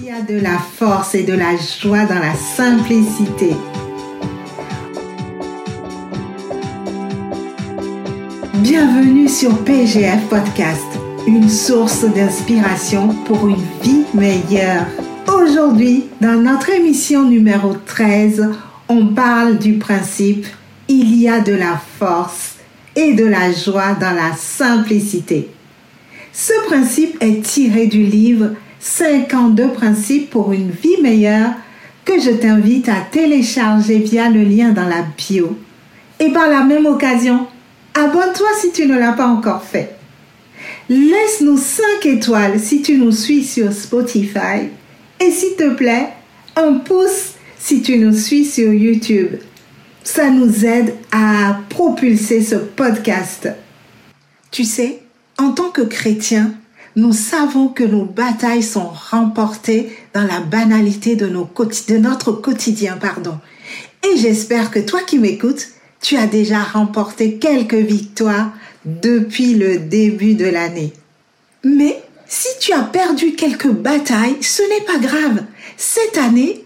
Il y a de la force et de la joie dans la simplicité. Bienvenue sur PGF Podcast, une source d'inspiration pour une vie meilleure. Aujourd'hui, dans notre émission numéro 13, on parle du principe Il y a de la force et de la joie dans la simplicité. Ce principe est tiré du livre 52 principes pour une vie meilleure que je t'invite à télécharger via le lien dans la bio. Et par la même occasion, abonne-toi si tu ne l'as pas encore fait. Laisse-nous 5 étoiles si tu nous suis sur Spotify. Et s'il te plaît, un pouce si tu nous suis sur YouTube. Ça nous aide à propulser ce podcast. Tu sais, en tant que chrétien, nous savons que nos batailles sont remportées dans la banalité de notre quotidien. Pardon. Et j'espère que toi qui m'écoutes, tu as déjà remporté quelques victoires depuis le début de l'année. Mais si tu as perdu quelques batailles, ce n'est pas grave. Cette année,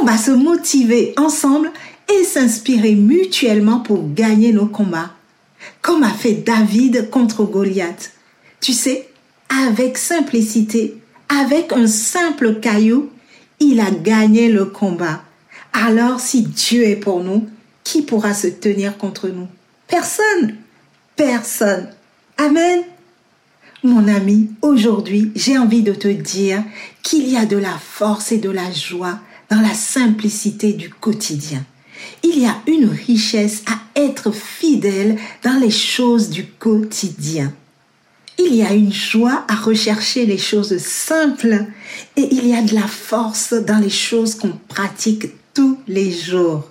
on va se motiver ensemble et s'inspirer mutuellement pour gagner nos combats, comme a fait David contre Goliath. Tu sais, avec simplicité, avec un simple caillou, il a gagné le combat. Alors si Dieu est pour nous, qui pourra se tenir contre nous? Personne. Personne. Amen. Mon ami, aujourd'hui, j'ai envie de te dire qu'il y a de la force et de la joie dans la simplicité du quotidien. Il y a une richesse à être fidèle dans les choses du quotidien il y a une joie à rechercher les choses simples et il y a de la force dans les choses qu'on pratique tous les jours.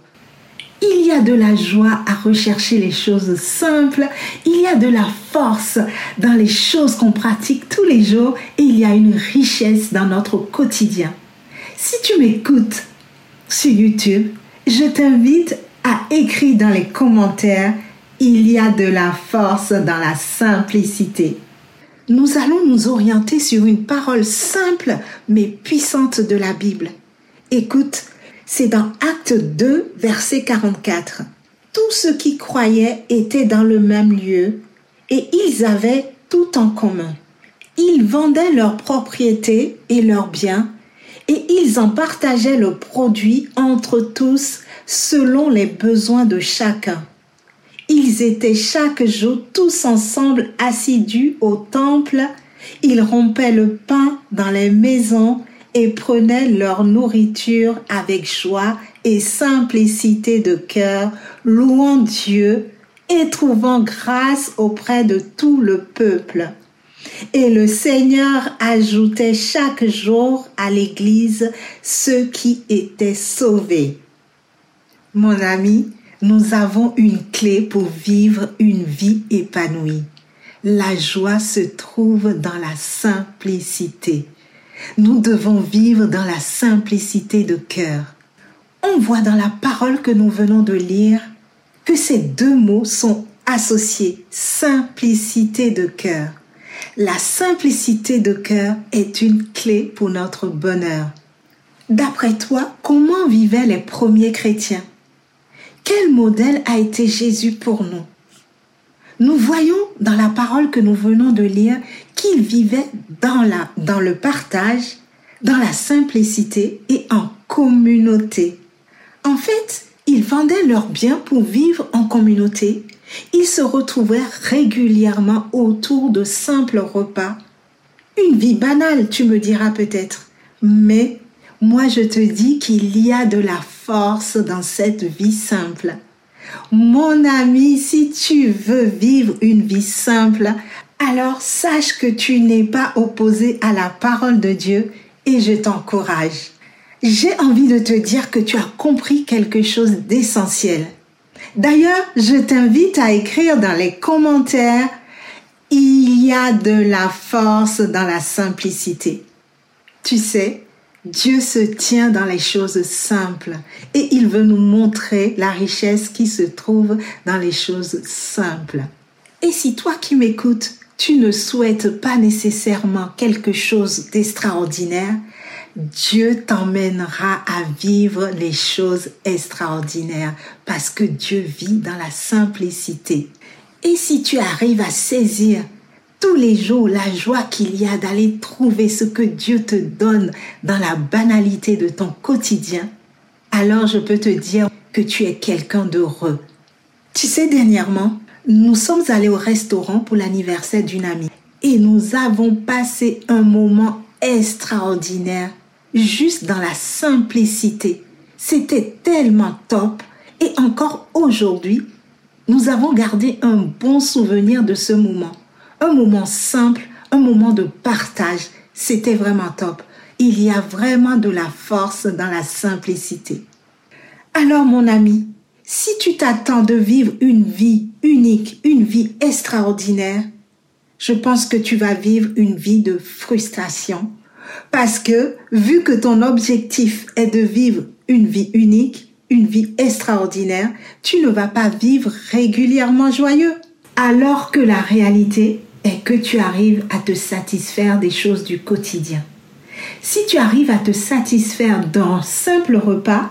Il y a de la joie à rechercher les choses simples, il y a de la force dans les choses qu'on pratique tous les jours et il y a une richesse dans notre quotidien. Si tu m'écoutes sur YouTube, je t'invite à écrire dans les commentaires, il y a de la force dans la simplicité nous allons nous orienter sur une parole simple mais puissante de la Bible. Écoute, c'est dans Acte 2, verset 44. Tous ceux qui croyaient étaient dans le même lieu et ils avaient tout en commun. Ils vendaient leurs propriétés et leurs biens et ils en partageaient le produit entre tous selon les besoins de chacun. Ils étaient chaque jour tous ensemble assidus au temple. Ils rompaient le pain dans les maisons et prenaient leur nourriture avec joie et simplicité de cœur, louant Dieu et trouvant grâce auprès de tout le peuple. Et le Seigneur ajoutait chaque jour à l'Église ceux qui étaient sauvés. Mon ami, nous avons une clé pour vivre une vie épanouie. La joie se trouve dans la simplicité. Nous devons vivre dans la simplicité de cœur. On voit dans la parole que nous venons de lire que ces deux mots sont associés. Simplicité de cœur. La simplicité de cœur est une clé pour notre bonheur. D'après toi, comment vivaient les premiers chrétiens? Quel modèle a été Jésus pour nous? Nous voyons dans la parole que nous venons de lire qu'il vivait dans, la, dans le partage, dans la simplicité et en communauté. En fait, ils vendaient leurs biens pour vivre en communauté. Ils se retrouvaient régulièrement autour de simples repas. Une vie banale, tu me diras peut-être. Mais moi je te dis qu'il y a de la force dans cette vie simple. Mon ami, si tu veux vivre une vie simple, alors sache que tu n'es pas opposé à la parole de Dieu et je t'encourage. J'ai envie de te dire que tu as compris quelque chose d'essentiel. D'ailleurs, je t'invite à écrire dans les commentaires, il y a de la force dans la simplicité. Tu sais, Dieu se tient dans les choses simples et il veut nous montrer la richesse qui se trouve dans les choses simples. Et si toi qui m'écoutes, tu ne souhaites pas nécessairement quelque chose d'extraordinaire, Dieu t'emmènera à vivre les choses extraordinaires parce que Dieu vit dans la simplicité. Et si tu arrives à saisir tous les jours la joie qu'il y a d'aller trouver ce que Dieu te donne dans la banalité de ton quotidien, alors je peux te dire que tu es quelqu'un d'heureux. Tu sais, dernièrement, nous sommes allés au restaurant pour l'anniversaire d'une amie et nous avons passé un moment extraordinaire juste dans la simplicité. C'était tellement top et encore aujourd'hui, nous avons gardé un bon souvenir de ce moment. Un moment simple, un moment de partage. C'était vraiment top. Il y a vraiment de la force dans la simplicité. Alors mon ami, si tu t'attends de vivre une vie unique, une vie extraordinaire, je pense que tu vas vivre une vie de frustration. Parce que, vu que ton objectif est de vivre une vie unique, une vie extraordinaire, tu ne vas pas vivre régulièrement joyeux. Alors que la réalité est que tu arrives à te satisfaire des choses du quotidien. Si tu arrives à te satisfaire d'un simple repas,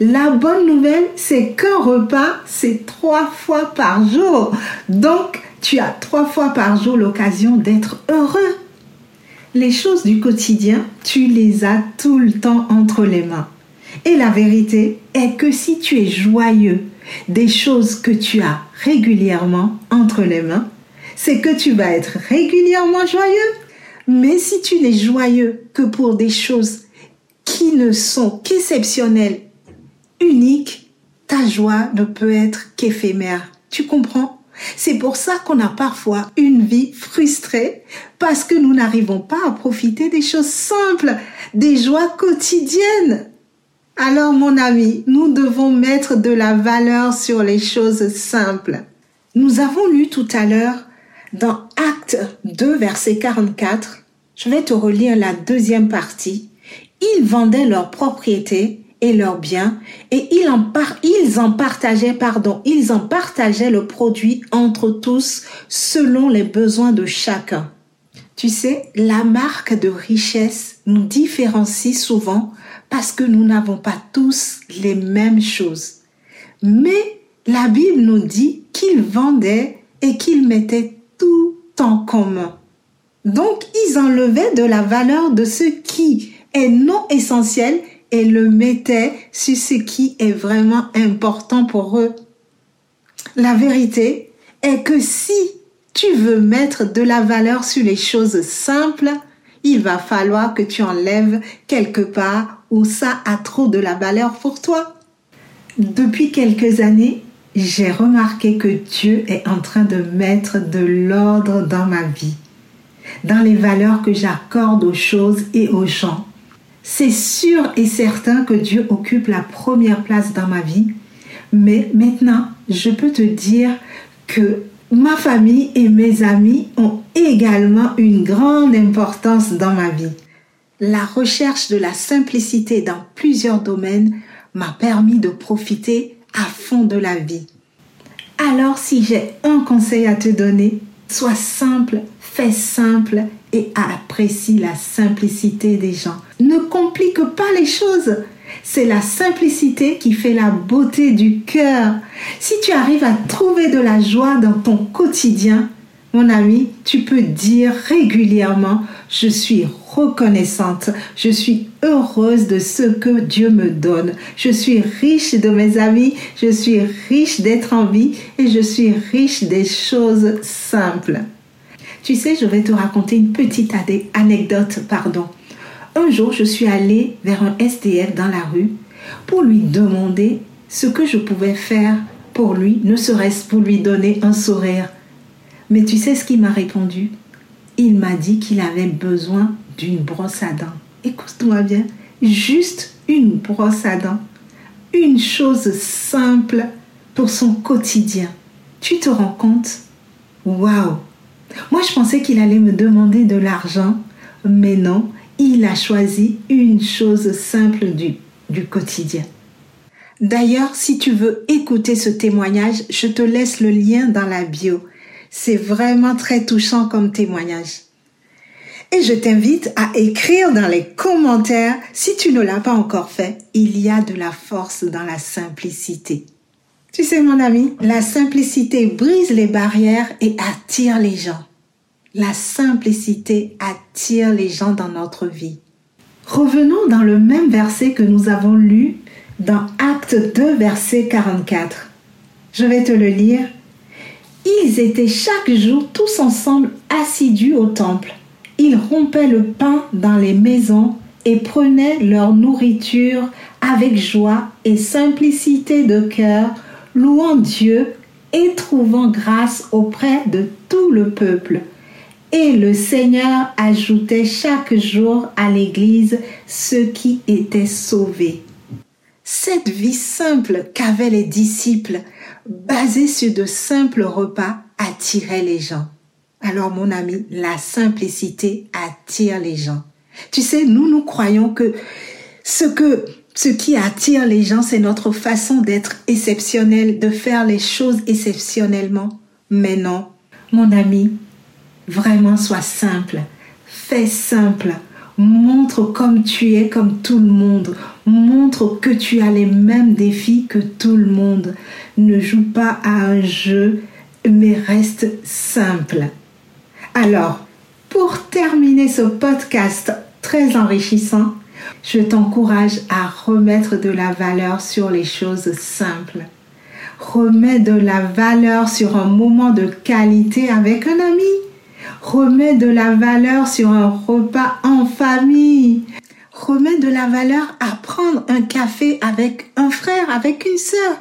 la bonne nouvelle, c'est qu'un repas, c'est trois fois par jour. Donc, tu as trois fois par jour l'occasion d'être heureux. Les choses du quotidien, tu les as tout le temps entre les mains. Et la vérité est que si tu es joyeux des choses que tu as régulièrement entre les mains, c'est que tu vas être régulièrement joyeux. Mais si tu n'es joyeux que pour des choses qui ne sont qu'exceptionnelles unique, ta joie ne peut être qu'éphémère. Tu comprends? C'est pour ça qu'on a parfois une vie frustrée parce que nous n'arrivons pas à profiter des choses simples, des joies quotidiennes. Alors mon ami, nous devons mettre de la valeur sur les choses simples. Nous avons lu tout à l'heure dans Acte 2, verset 44, je vais te relire la deuxième partie. Ils vendaient leurs propriétés et leurs biens et ils en, ils en partageaient, pardon, ils en partageaient le produit entre tous selon les besoins de chacun. Tu sais, la marque de richesse nous différencie souvent parce que nous n'avons pas tous les mêmes choses. Mais la Bible nous dit qu'ils vendaient et qu'ils mettaient tout en commun. Donc, ils enlevaient de la valeur de ce qui est non essentiel et le mettaient sur ce qui est vraiment important pour eux. La vérité est que si tu veux mettre de la valeur sur les choses simples, il va falloir que tu enlèves quelque part où ça a trop de la valeur pour toi. Depuis quelques années, j'ai remarqué que Dieu est en train de mettre de l'ordre dans ma vie, dans les valeurs que j'accorde aux choses et aux gens. C'est sûr et certain que Dieu occupe la première place dans ma vie. Mais maintenant, je peux te dire que ma famille et mes amis ont également une grande importance dans ma vie. La recherche de la simplicité dans plusieurs domaines m'a permis de profiter à fond de la vie. Alors si j'ai un conseil à te donner, sois simple, fais simple et apprécie la simplicité des gens. Ne complique pas les choses. C'est la simplicité qui fait la beauté du cœur. Si tu arrives à trouver de la joie dans ton quotidien, mon ami, tu peux dire régulièrement, je suis reconnaissante, je suis heureuse de ce que Dieu me donne, je suis riche de mes amis, je suis riche d'être en vie et je suis riche des choses simples. Tu sais, je vais te raconter une petite anecdote, pardon. Un jour, je suis allée vers un SDF dans la rue pour lui demander ce que je pouvais faire pour lui, ne serait-ce pour lui donner un sourire. Mais tu sais ce qu'il m'a répondu? Il m'a dit qu'il avait besoin d'une brosse à dents. Écoute-moi bien, juste une brosse à dents. Une chose simple pour son quotidien. Tu te rends compte? Waouh moi, je pensais qu'il allait me demander de l'argent, mais non, il a choisi une chose simple du, du quotidien. D'ailleurs, si tu veux écouter ce témoignage, je te laisse le lien dans la bio. C'est vraiment très touchant comme témoignage. Et je t'invite à écrire dans les commentaires, si tu ne l'as pas encore fait, il y a de la force dans la simplicité. Tu sais mon ami, la simplicité brise les barrières et attire les gens. La simplicité attire les gens dans notre vie. Revenons dans le même verset que nous avons lu dans Acte 2, verset 44. Je vais te le lire. Ils étaient chaque jour tous ensemble assidus au temple. Ils rompaient le pain dans les maisons et prenaient leur nourriture avec joie et simplicité de cœur, louant Dieu et trouvant grâce auprès de tout le peuple. Et le Seigneur ajoutait chaque jour à l'Église ceux qui étaient sauvés. Cette vie simple qu'avaient les disciples, basée sur de simples repas, attirait les gens. Alors mon ami, la simplicité attire les gens. Tu sais, nous, nous croyons que ce que ce qui attire les gens, c'est notre façon d'être exceptionnel, de faire les choses exceptionnellement. Mais non, mon ami, vraiment sois simple. Fais simple. Montre comme tu es, comme tout le monde. Montre que tu as les mêmes défis que tout le monde. Ne joue pas à un jeu, mais reste simple. Alors, pour terminer ce podcast très enrichissant, je t'encourage à remettre de la valeur sur les choses simples. Remets de la valeur sur un moment de qualité avec un ami. Remets de la valeur sur un repas en famille. Remets de la valeur à prendre un café avec un frère, avec une sœur.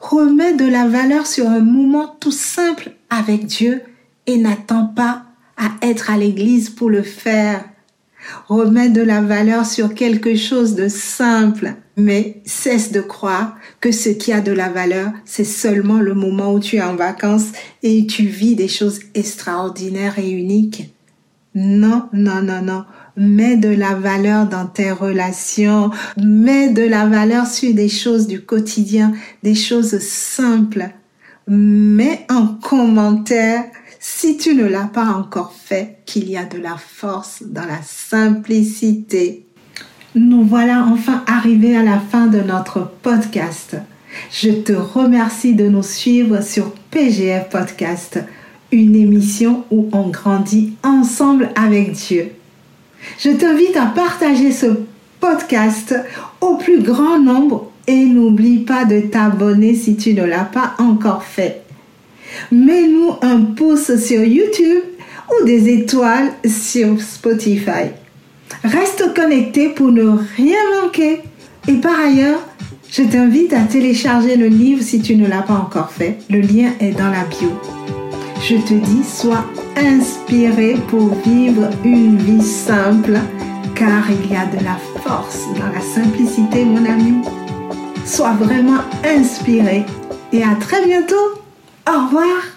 Remets de la valeur sur un moment tout simple avec Dieu et n'attends pas à être à l'église pour le faire. Remets de la valeur sur quelque chose de simple, mais cesse de croire que ce qui a de la valeur, c'est seulement le moment où tu es en vacances et tu vis des choses extraordinaires et uniques. Non, non, non, non. Mets de la valeur dans tes relations. Mets de la valeur sur des choses du quotidien, des choses simples. Mets en commentaire si tu ne l'as pas encore fait, qu'il y a de la force dans la simplicité. Nous voilà enfin arrivés à la fin de notre podcast. Je te remercie de nous suivre sur PGF Podcast, une émission où on grandit ensemble avec Dieu. Je t'invite à partager ce podcast au plus grand nombre et n'oublie pas de t'abonner si tu ne l'as pas encore fait mets-nous un pouce sur YouTube ou des étoiles sur Spotify. Reste connecté pour ne rien manquer. Et par ailleurs, je t'invite à télécharger le livre si tu ne l'as pas encore fait. Le lien est dans la bio. Je te dis, sois inspiré pour vivre une vie simple, car il y a de la force dans la simplicité, mon ami. Sois vraiment inspiré et à très bientôt. Au revoir